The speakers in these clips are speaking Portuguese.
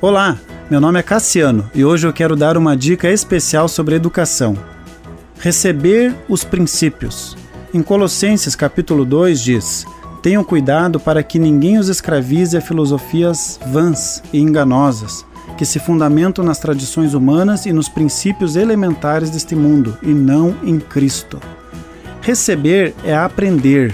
Olá, meu nome é Cassiano e hoje eu quero dar uma dica especial sobre educação. Receber os princípios. Em Colossenses capítulo 2 diz: Tenham cuidado para que ninguém os escravize a filosofias vãs e enganosas, que se fundamentam nas tradições humanas e nos princípios elementares deste mundo, e não em Cristo. Receber é aprender,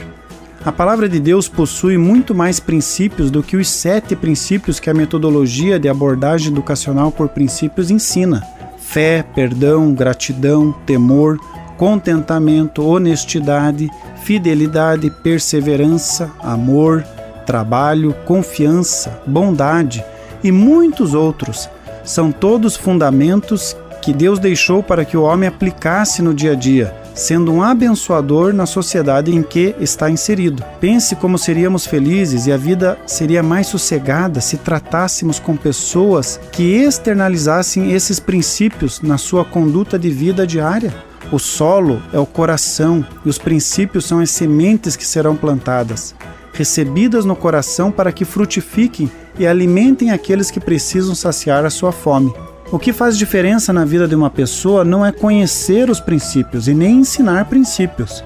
a palavra de Deus possui muito mais princípios do que os sete princípios que a metodologia de abordagem educacional por princípios ensina: fé, perdão, gratidão, temor, contentamento, honestidade, fidelidade, perseverança, amor, trabalho, confiança, bondade e muitos outros. São todos fundamentos que Deus deixou para que o homem aplicasse no dia a dia sendo um abençoador na sociedade em que está inserido. Pense como seríamos felizes e a vida seria mais sossegada se tratássemos com pessoas que externalizassem esses princípios na sua conduta de vida diária. O solo é o coração e os princípios são as sementes que serão plantadas, recebidas no coração para que frutifiquem e alimentem aqueles que precisam saciar a sua fome. O que faz diferença na vida de uma pessoa não é conhecer os princípios e nem ensinar princípios,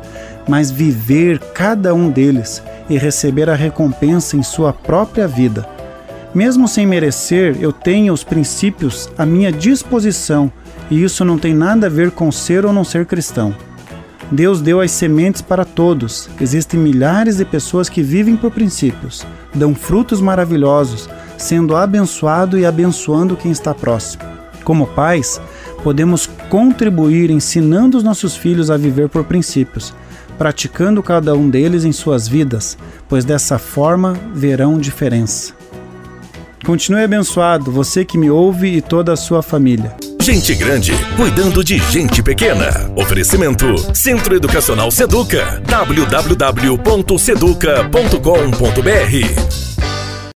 mas viver cada um deles e receber a recompensa em sua própria vida. Mesmo sem merecer, eu tenho os princípios à minha disposição e isso não tem nada a ver com ser ou não ser cristão. Deus deu as sementes para todos. Existem milhares de pessoas que vivem por princípios, dão frutos maravilhosos, sendo abençoado e abençoando quem está próximo. Como pais, podemos contribuir ensinando os nossos filhos a viver por princípios, praticando cada um deles em suas vidas, pois dessa forma verão diferença. Continue abençoado, você que me ouve e toda a sua família. Gente grande cuidando de gente pequena. Oferecimento Centro Educacional Seduca. www.seduca.com.br